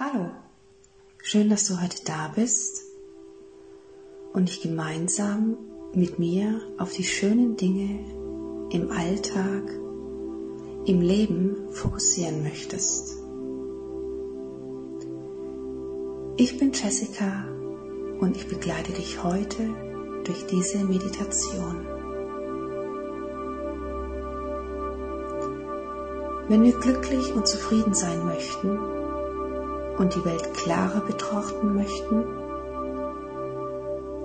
Hallo, schön, dass du heute da bist und dich gemeinsam mit mir auf die schönen Dinge im Alltag, im Leben fokussieren möchtest. Ich bin Jessica und ich begleite dich heute durch diese Meditation. Wenn wir glücklich und zufrieden sein möchten, und die Welt klarer betrachten möchten,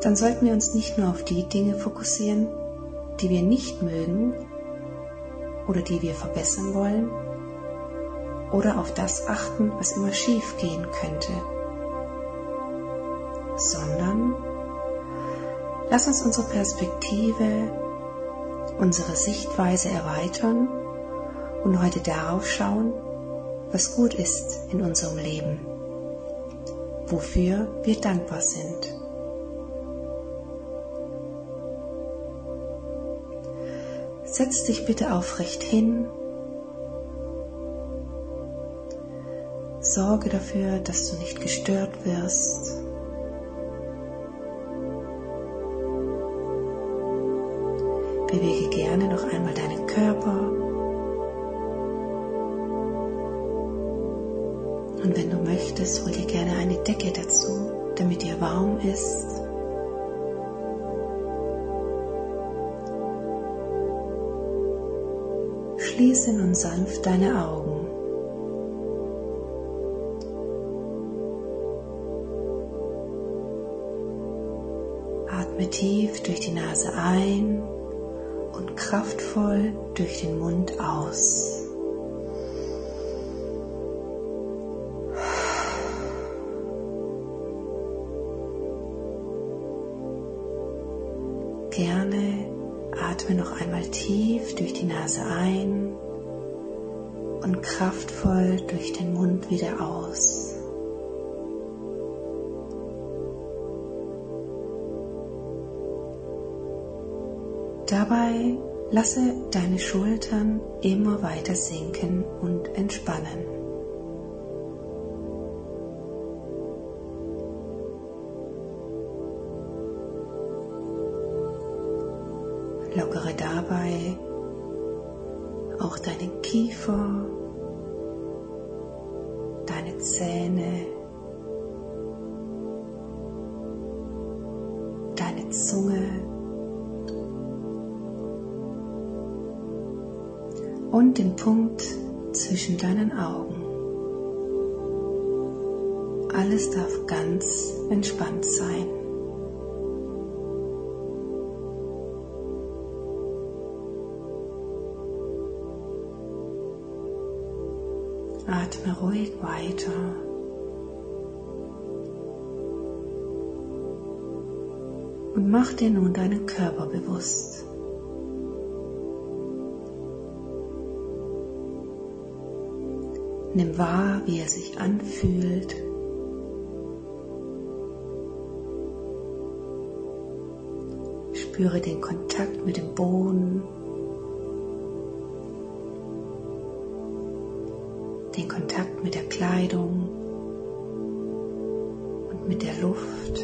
dann sollten wir uns nicht nur auf die Dinge fokussieren, die wir nicht mögen oder die wir verbessern wollen, oder auf das achten, was immer schief gehen könnte, sondern lass uns unsere Perspektive, unsere Sichtweise erweitern und heute darauf schauen, was gut ist in unserem Leben, wofür wir dankbar sind. Setz dich bitte aufrecht hin. Sorge dafür, dass du nicht gestört wirst. Bewege gerne noch einmal deinen Körper Und wenn du möchtest, hol dir gerne eine Decke dazu, damit dir warm ist. Schließe nun sanft deine Augen. Atme tief durch die Nase ein und kraftvoll durch den Mund aus. Gerne atme noch einmal tief durch die Nase ein und kraftvoll durch den Mund wieder aus. Dabei lasse deine Schultern immer weiter sinken und entspannen. Lockere dabei auch deinen Kiefer, deine Zähne, deine Zunge und den Punkt zwischen deinen Augen. Alles darf ganz entspannt sein. Atme ruhig weiter. Und mach dir nun deinen Körper bewusst. Nimm wahr, wie er sich anfühlt. Spüre den Kontakt mit dem Boden den Kontakt Kleidung und mit der Luft.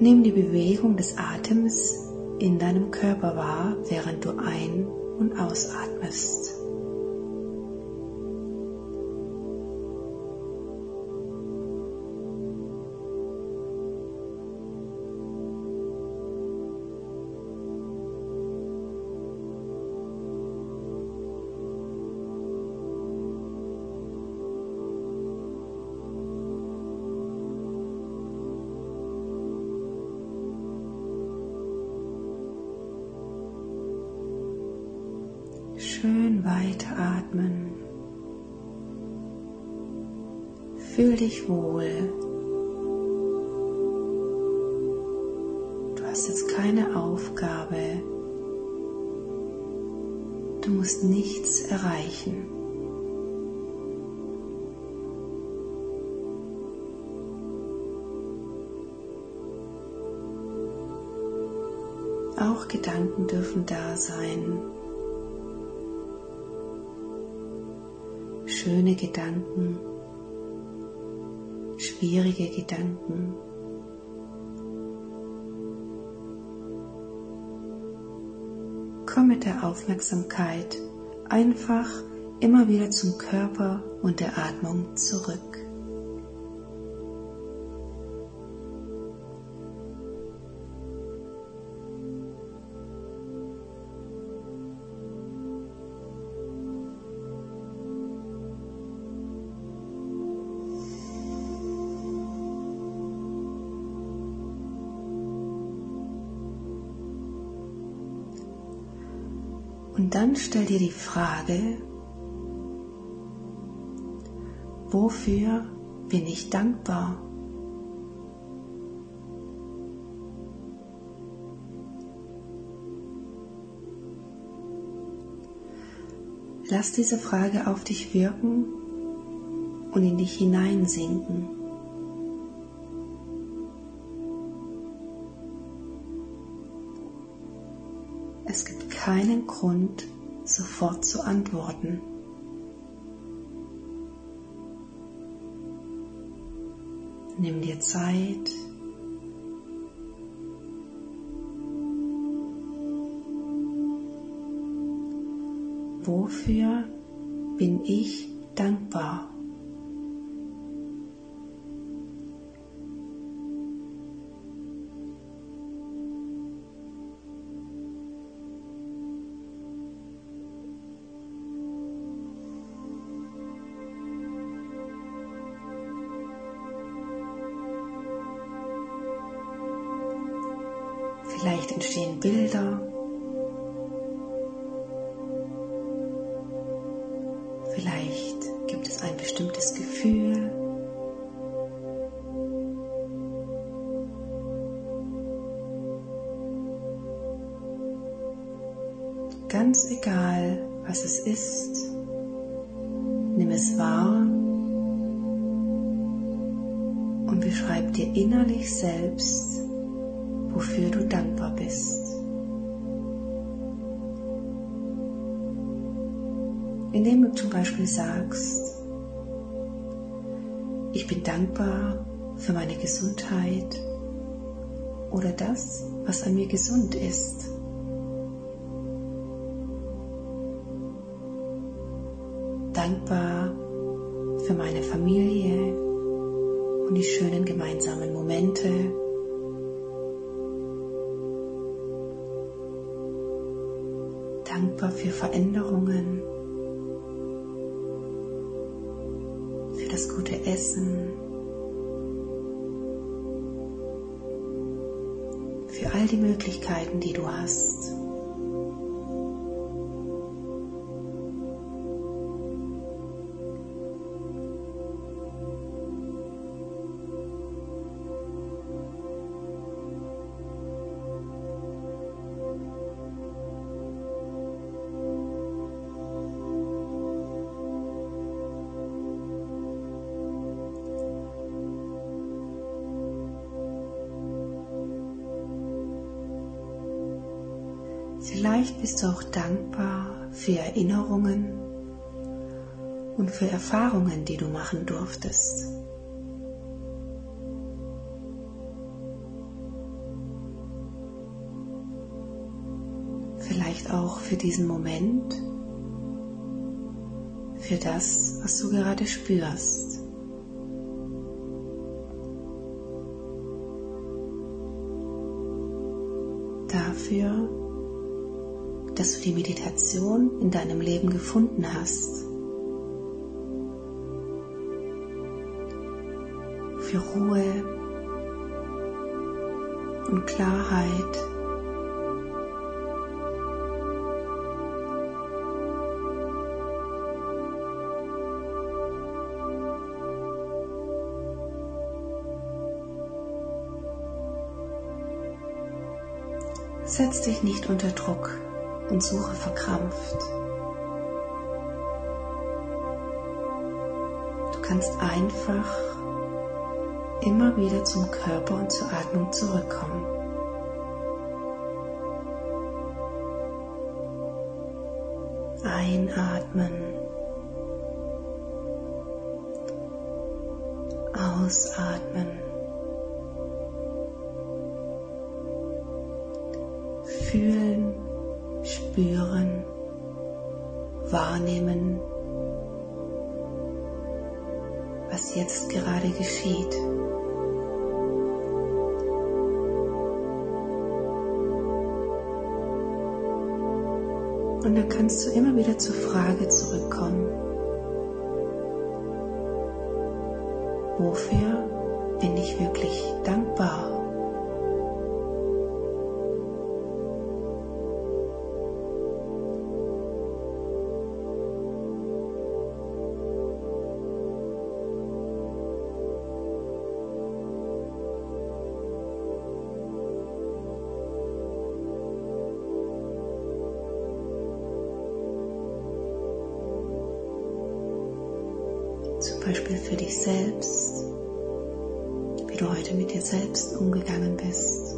Nimm die Bewegung des Atems in deinem Körper wahr, während du ein- und ausatmest. Schön weiteratmen. Fühl dich wohl. Du hast jetzt keine Aufgabe. Du musst nichts erreichen. Auch Gedanken dürfen da sein. Schöne Gedanken, schwierige Gedanken. Komm mit der Aufmerksamkeit einfach immer wieder zum Körper und der Atmung zurück. Und dann stell dir die Frage, wofür bin ich dankbar? Lass diese Frage auf dich wirken und in dich hineinsinken. Keinen Grund, sofort zu antworten. Nimm dir Zeit. Wofür bin ich dankbar? Entstehen Bilder. Vielleicht gibt es ein bestimmtes Gefühl. Ganz egal, was es ist, nimm es wahr und beschreib dir innerlich selbst, wofür du dankbar bist. Indem du zum Beispiel sagst, ich bin dankbar für meine Gesundheit oder das, was an mir gesund ist. Dankbar für meine Familie und die schönen gemeinsamen Momente dankbar für Veränderungen, für das gute Essen, für all die Möglichkeiten, die du hast. Vielleicht bist du auch dankbar für Erinnerungen und für Erfahrungen, die du machen durftest. Vielleicht auch für diesen Moment, für das, was du gerade spürst. Dafür, dass du die Meditation in deinem Leben gefunden hast. Für Ruhe und Klarheit. Setz dich nicht unter Druck und suche verkrampft. Du kannst einfach immer wieder zum Körper und zur Atmung zurückkommen. Einatmen Ausatmen. Fühlen, spüren, wahrnehmen, was jetzt gerade geschieht. Und dann kannst du immer wieder zur Frage zurückkommen. Wofür bin ich wirklich dankbar? Beispiel für dich selbst, wie du heute mit dir selbst umgegangen bist,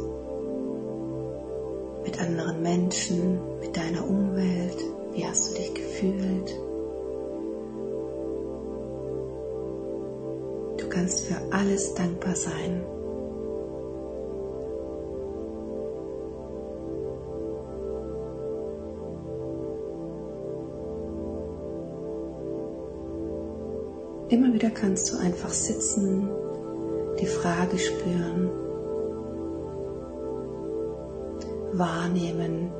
mit anderen Menschen, mit deiner Umwelt, wie hast du dich gefühlt. Du kannst für alles dankbar sein. Immer wieder kannst du einfach sitzen, die Frage spüren, wahrnehmen.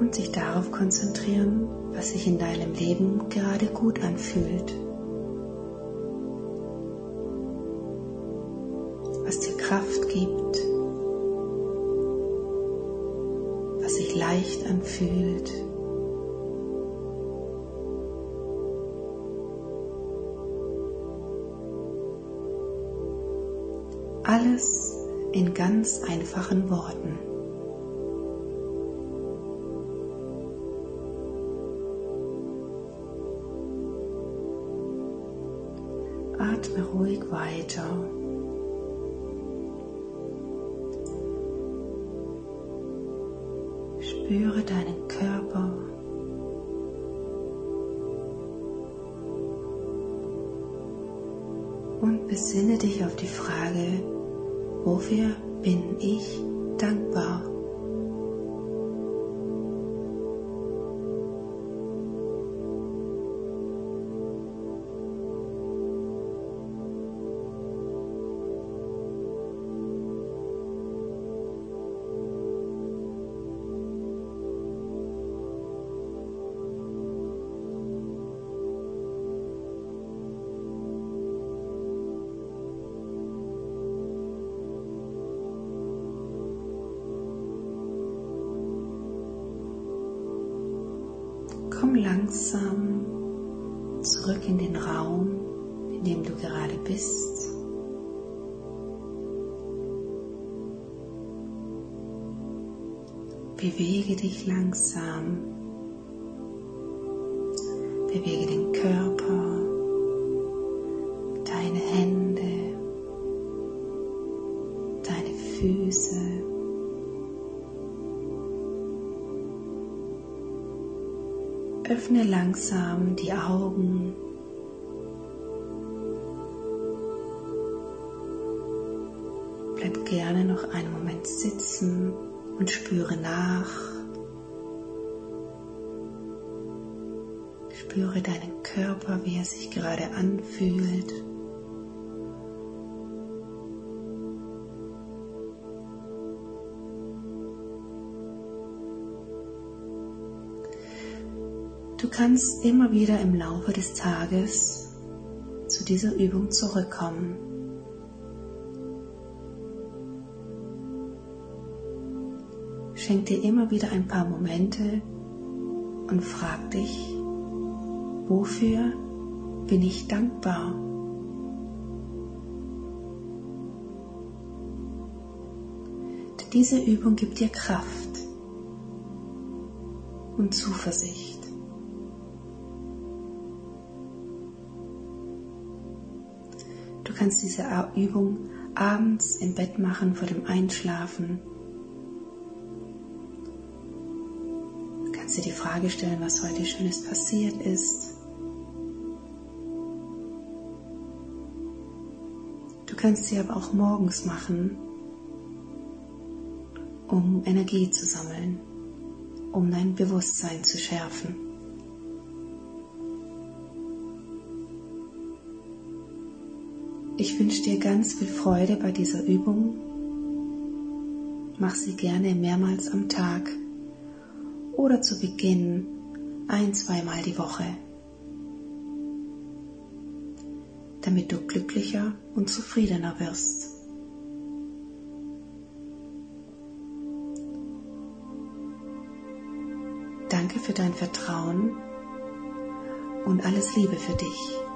Und sich darauf konzentrieren, was sich in deinem Leben gerade gut anfühlt. Alles in ganz einfachen Worten. Atme ruhig weiter. Spüre deinen besinne dich auf die Frage, wofür bin ich dankbar? Komm langsam zurück in den Raum, in dem du gerade bist. Bewege dich langsam. Bewege den Körper, deine Hände, deine Füße. Öffne langsam die Augen. Bleib gerne noch einen Moment sitzen und spüre nach. Spüre deinen Körper, wie er sich gerade anfühlt. Du kannst immer wieder im Laufe des Tages zu dieser Übung zurückkommen. Schenk dir immer wieder ein paar Momente und frag dich, wofür bin ich dankbar? Diese Übung gibt dir Kraft und Zuversicht. Du kannst diese Übung abends im Bett machen vor dem Einschlafen. Du kannst dir die Frage stellen, was heute Schönes passiert ist. Du kannst sie aber auch morgens machen, um Energie zu sammeln, um dein Bewusstsein zu schärfen. Ich wünsche dir ganz viel Freude bei dieser Übung. Mach sie gerne mehrmals am Tag oder zu Beginn ein, zweimal die Woche, damit du glücklicher und zufriedener wirst. Danke für dein Vertrauen und alles Liebe für dich.